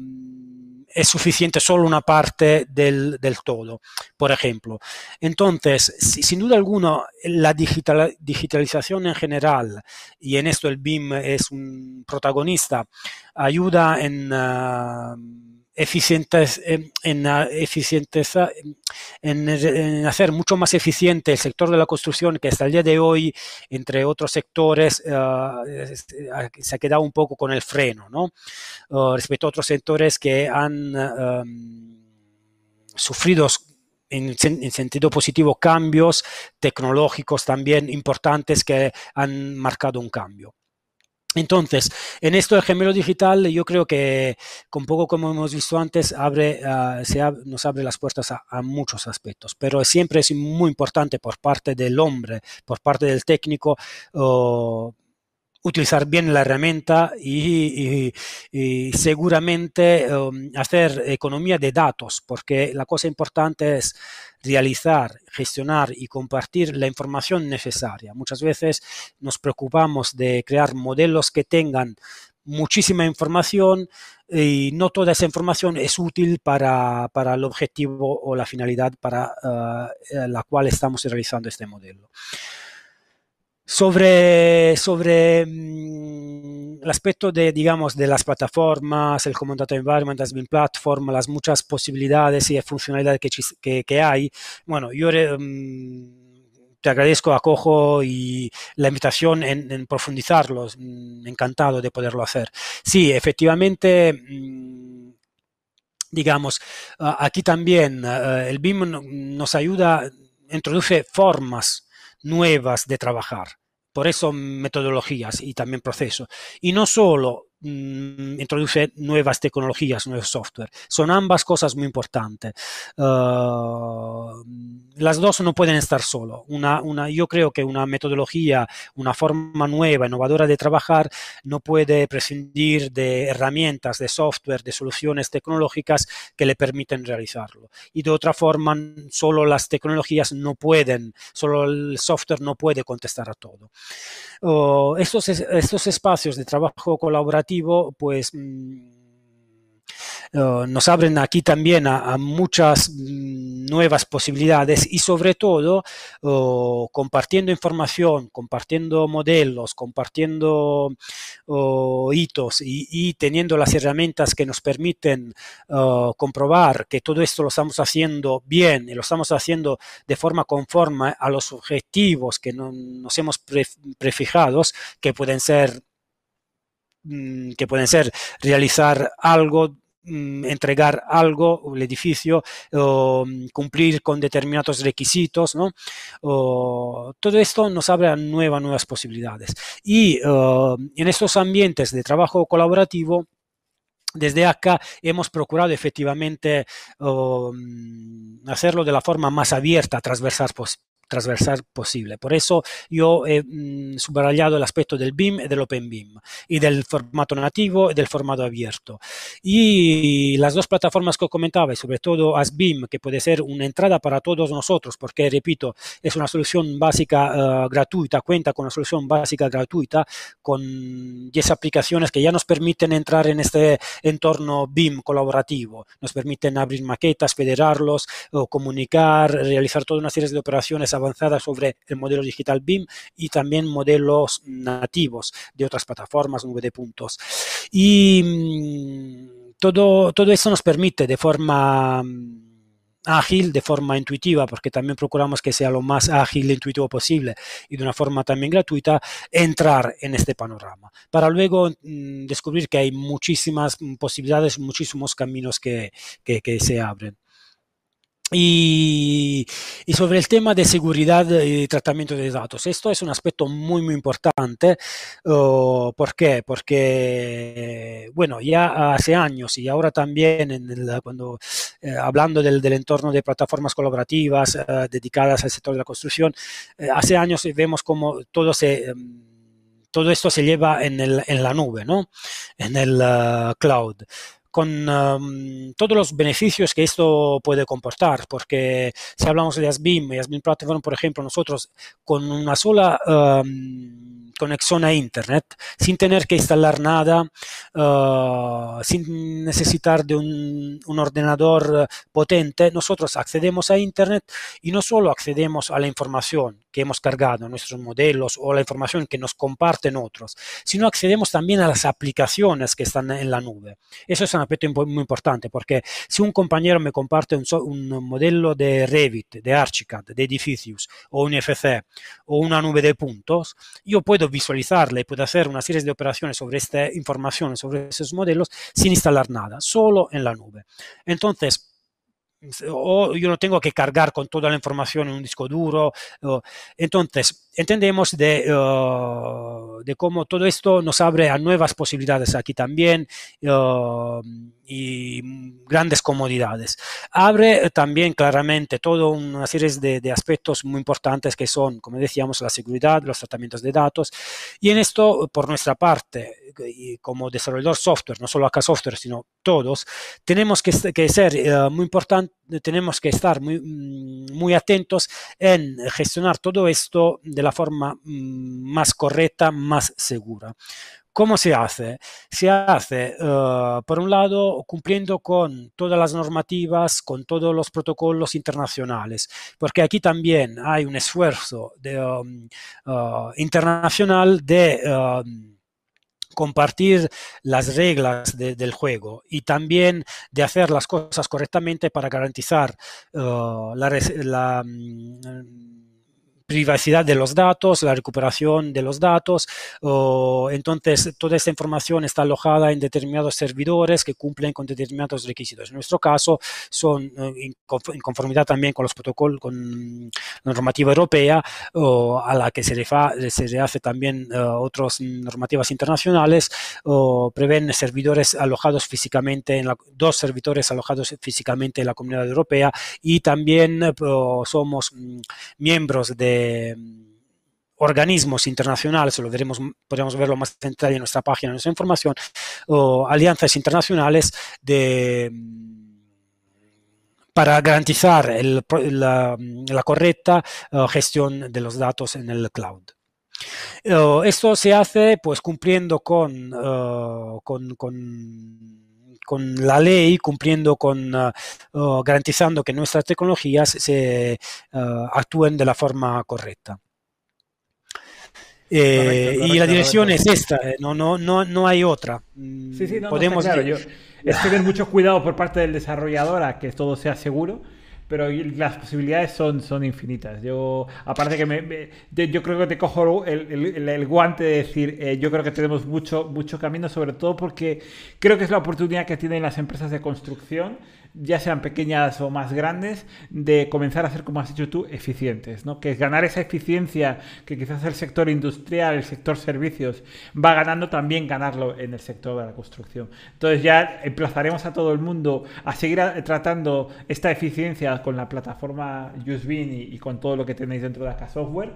es suficiente solo una parte del, todo, por ejemplo. Entonces, sin duda alguna, la digitalización en general, y en esto el BIM es un protagonista, ayuda en... Ah, eficientes, en, en, en, hacer mucho más eficiente el sector de la construcción que hasta el día de hoy, entre otros sectores, se ha quedado un poco con el freno, ¿no? Uh, respecto a otros sectores que han um, sufrido en, en, sentido positivo cambios tecnológicos también importantes que han marcado un cambio. Entonces, en esto del gemelo digital, yo creo que, con poco como hemos visto antes, abre, uh, se nos abre las puertas a, a, muchos aspectos, pero siempre es muy importante por parte del hombre, por parte del técnico, utilizar bien la herramienta y, seguramente um, hacer economía de datos, porque la cosa importante es realizar, gestionar y compartir la información necesaria. Muchas veces nos preocupamos de crear modelos que tengan muchísima información y no toda esa información es útil para, para el objetivo o la finalidad para uh, la cual estamos realizando este modelo. Sobre, sobre mmm, el aspecto de, digamos, de las plataformas, el Common Data Environment, las BIM Platform, las muchas posibilidades y funcionalidades que, que, hay, bueno, yo mmm, te agradezco, acojo y la invitación en, en profundizarlos, mmm, encantado de poderlo hacer. Sí, efectivamente mm, digamos, aquí también el BIM nos ayuda, introduce formas nuevas de trabajar. Por eso metodologías y también procesos. Y no solo mmm, introduce nuevas tecnologías, nuevos software. Son ambas cosas muy importantes. Uh, las dos no pueden estar solo. Una, una, yo creo que una metodología, una forma nueva, innovadora de trabajar, no puede prescindir de herramientas, de software, de soluciones tecnológicas que le permiten realizarlo. Y de otra forma, solo las tecnologías no pueden, solo el software no puede contestar a todo. Uh, estos, estos espacios de trabajo colaborativo, pues... Mmm, Uh, nos abren aquí también a, muchas mm, nuevas posibilidades y sobre todo uh, compartiendo información, compartiendo modelos, compartiendo uh, hitos y, teniendo las herramientas que nos permiten comprobar que todo esto lo estamos haciendo bien y lo estamos haciendo de forma conforme a los objetivos que no, nos hemos pre, prefijados, que pueden ser mm, que pueden ser realizar algo Mm, entregar algo, el edificio, o mm, cumplir con determinados requisitos, ¿no? Todo esto nos abre a nuevas, nuevas posibilidades. Y en estos ambientes de trabajo colaborativo, desde acá hemos procurado efectivamente hacerlo de la forma más abierta, transversal, transversal posible. Por eso yo he mmm, subrayado el aspecto del BIM y del Open BIM y del formato nativo y del formato abierto. Y las dos plataformas que comentaba, y sobre todo ASBIM, que puede ser una entrada para todos nosotros, porque, repito, es una solución básica uh, gratuita, cuenta con una solución básica gratuita, con 10 aplicaciones que ya nos permiten entrar en este entorno BIM colaborativo, nos permiten abrir maquetas, federarlos, o comunicar, realizar toda una serie de operaciones avanzada sobre el modelo digital BIM y también modelos nativos de otras plataformas, nube de puntos. Y mmm, todo, todo eso nos permite de forma mm, ágil, de forma intuitiva, porque también procuramos que sea lo más ágil e intuitivo posible y de una forma también gratuita, entrar en este panorama, para luego mmm, descubrir que hay muchísimas posibilidades, muchísimos caminos que, que se abren. Y, sobre el tema de seguridad y tratamiento de datos. Esto es un aspecto muy, muy importante. Uh, ¿Por qué? Porque, bueno, ya hace años y ahora también cuando eh, hablando del, entorno de plataformas colaborativas eh, dedicadas al sector de la construcción, eh, hace años vemos como todo se... Um, todo esto se lleva en, la nube, ¿no? En el uh, cloud con todos los beneficios que esto puede comportar, porque si hablamos de ASBIM y ASBIM Platform, por ejemplo, nosotros con una sola conexión a Internet, sin tener que instalar nada, uh, sin necesitar de un, ordenador potente, nosotros accedemos a Internet y no solo accedemos a la información que hemos cargado nuestros modelos o la información que nos comparten otros, sino accedemos también a las aplicaciones que están en la nube. Eso es una aspecto muy importante porque si un compañero me comparte un, un modelo de Revit, de Archicad, de edificios o un FC o una nube de puntos, yo puedo visualizarla y puedo hacer una serie de operaciones sobre esta información, sobre esos modelos sin instalar nada, solo en la nube. Entonces, o yo no tengo que cargar con toda la información en un disco duro. entonces, entendemos de uh, de cómo todo esto nos abre a nuevas posibilidades aquí también y grandes comodidades. Abre también claramente toda una serie de, aspectos muy importantes que son, como decíamos, la seguridad, los tratamientos de datos. Y en esto, por nuestra parte, como desarrollador software, no solo acá software, sino todos, tenemos que, ser eh, muy importante, tenemos que estar muy, mm, muy atentos en gestionar todo esto de la forma mm, más correcta, más segura. ¿Cómo se hace? Se hace, eh, por un lado, cumpliendo con todas las normativas, con todos los protocolos internacionales, porque aquí también hay un esfuerzo um, eh, internacional de... Um, compartir las reglas del juego y también de hacer las cosas correctamente para garantizar eh, la, mm, privacidad de los datos, la recuperación de los datos. entonces, toda esta información está alojada en determinados servidores que cumplen con determinados requisitos. En nuestro caso, son eh, en conformidad también con los protocolos, con la normativa europea, a la que se le, se hace también eh, otras normativas internacionales, prevén servidores alojados físicamente, en la, dos servidores alojados físicamente en la comunidad europea y también eh, somos mm, miembros de Mm, organismos internacionales, lo veremos, podemos verlo más en detalle en nuestra página, en nuestra información, o alianzas internacionales mm, para garantizar la, correcta eh, gestión de los datos en el cloud. Eh, esto se hace pues cumpliendo eh, con la ley, cumpliendo con, uh, uh, garantizando que nuestras tecnologías se uh, actúen de la forma correcta. Eh, y la dirección es esta, eh, no, no, no, no hay otra. Sí, sí, no, Podemos no, claro. Yo, es tener mucho cuidado por parte del desarrollador a que todo sea seguro pero las posibilidades son, son infinitas. Yo, aparte que me, yo creo que te cojo el, el, guante de decir, eh, yo creo que tenemos mucho, mucho camino, sobre todo porque creo que es la oportunidad que tienen las empresas de construcción ya sean pequeñas o más grandes, de comenzar a ser, como has dicho tú, eficientes, ¿no? Que es ganar esa eficiencia que quizás el sector industrial, el sector servicios va ganando, también ganarlo en el sector de la construcción. Entonces ya emplazaremos a todo el mundo a seguir tratando esta eficiencia con la plataforma UseBeam y, y con todo lo que tenéis dentro de acá software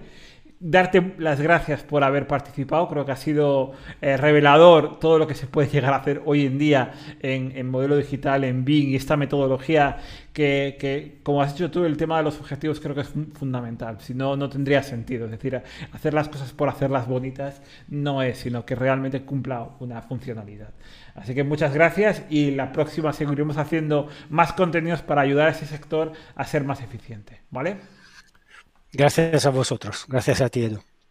darte las gracias por haber participado. Creo que ha sido eh, revelador todo lo que se puede llegar a hacer hoy en día en, modelo digital, en Bing y esta metodología que, como has dicho tú, el tema de los objetivos creo que es fundamental. Si no, no tendría sentido. Es decir, hacer las cosas por hacerlas bonitas no es, sino que realmente cumpla una funcionalidad. Así que muchas gracias y la próxima seguiremos haciendo más contenidos para ayudar a ese sector a ser más eficiente. ¿Vale? Gracias a vosotros. Gracias a ti, Edu.